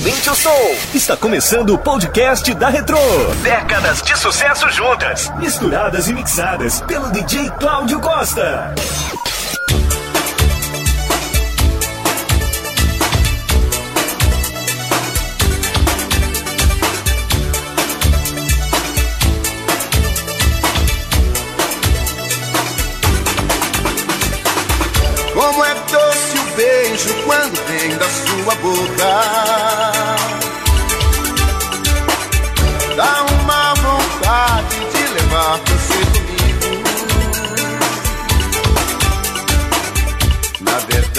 Aumente o som. Está começando o podcast da Retro. Décadas de sucesso juntas, misturadas e mixadas pelo DJ Cláudio Costa. Como é doce o beijo quando vem da sua boca.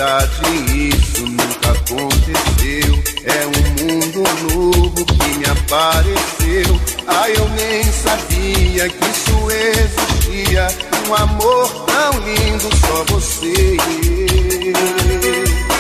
Verdade, isso nunca aconteceu. É um mundo novo que me apareceu. Ah, eu nem sabia que isso existia. Um amor tão lindo, só você e eu.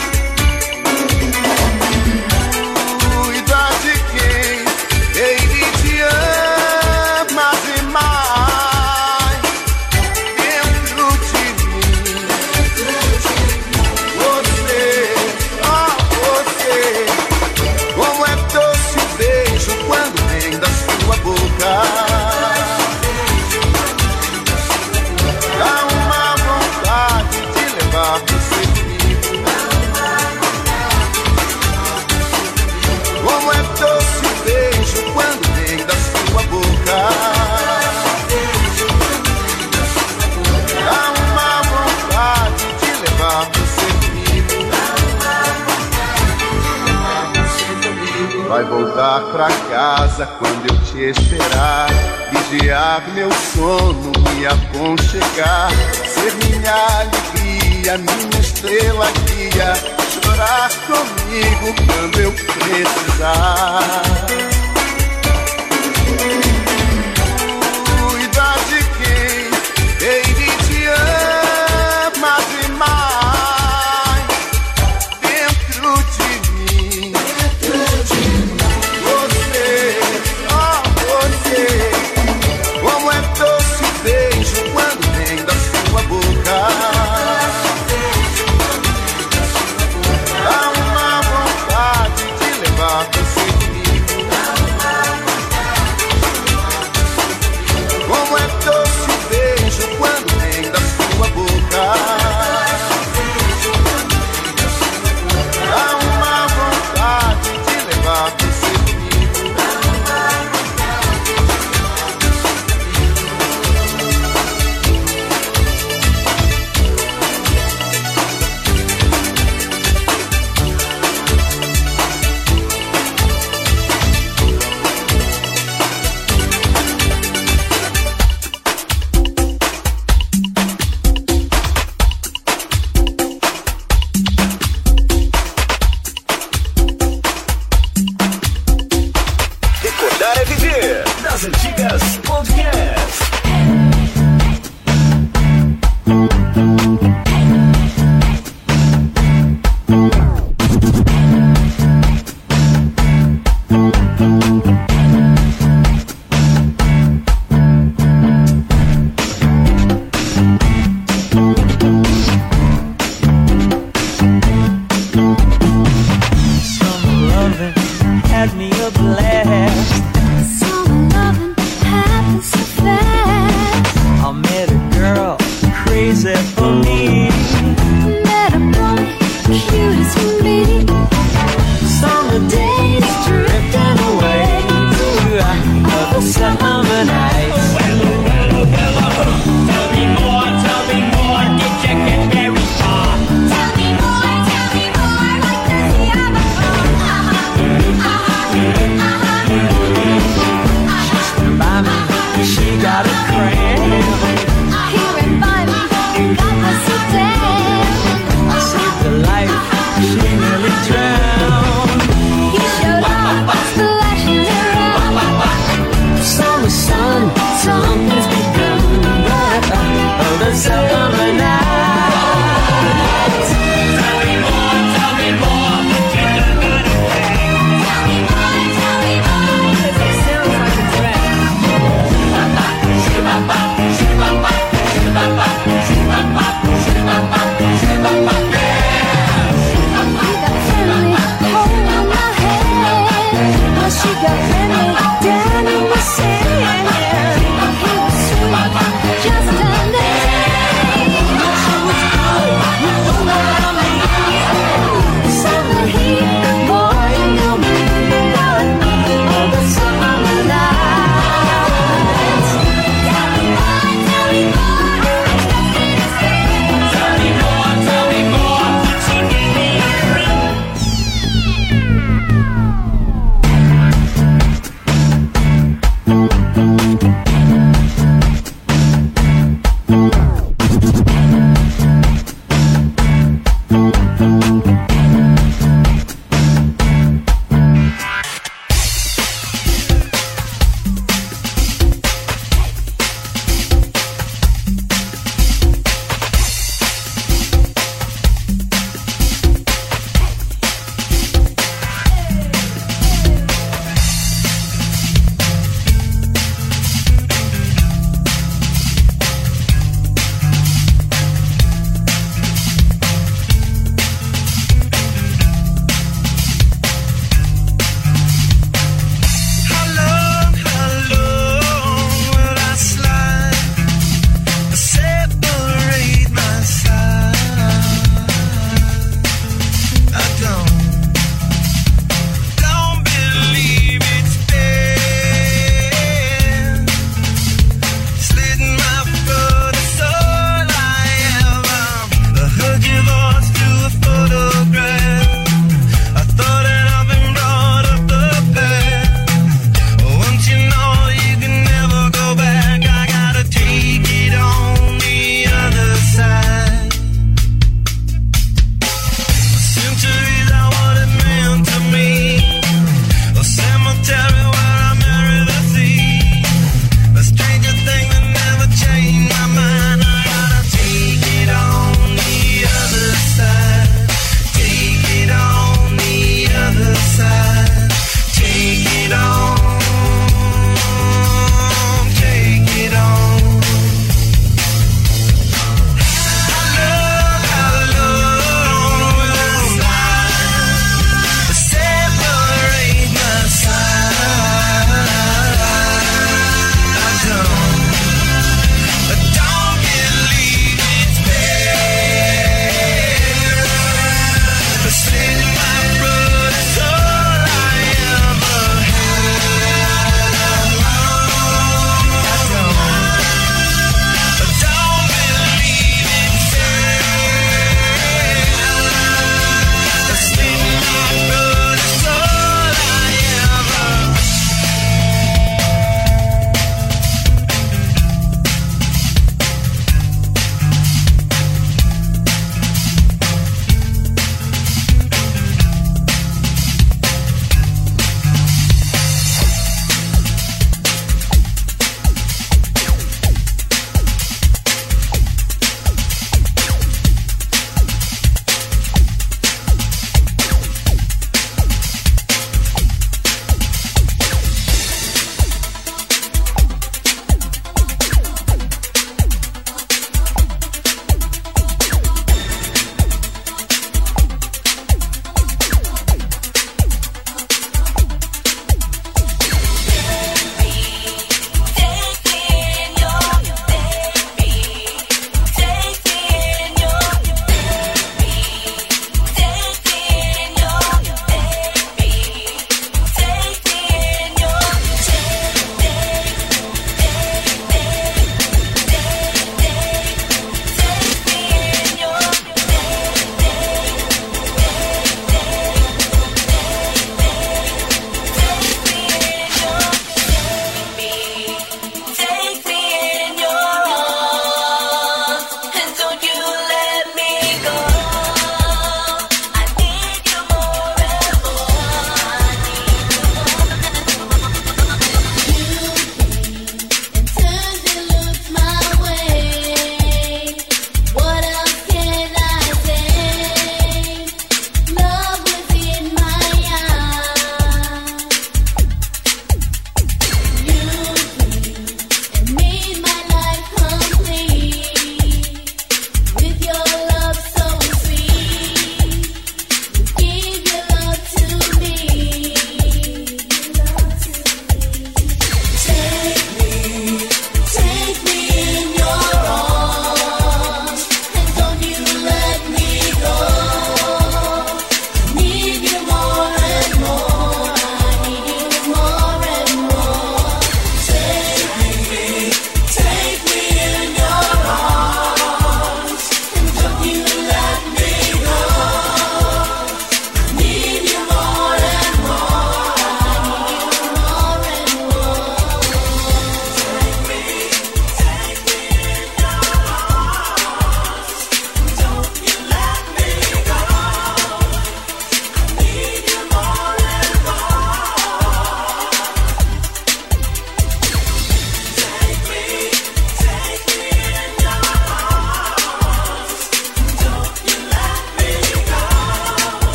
Pra casa quando eu te esperar. Vigiar meu sono, me aconchegar. Ser minha alegria, minha estrela guia. Chorar comigo quando eu precisar.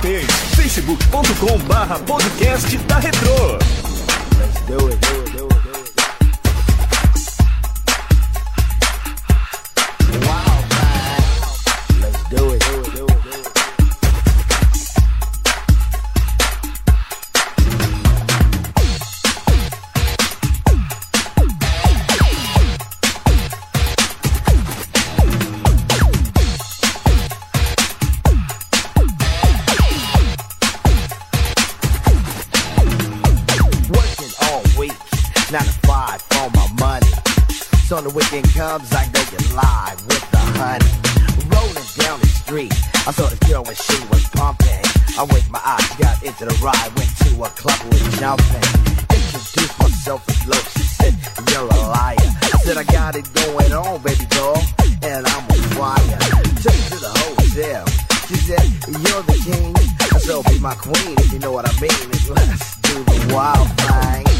Fanpage. facebook.com barra podcast da Retro. Got the ride, went to a club with jumping. Introduced myself as low, she said, You're a liar. Said, I got it going on, baby doll, and I'm on fire. Took to the hotel. She said, You're the king. "Oh, Be my queen, if you know what I mean. Let's do the wild thing.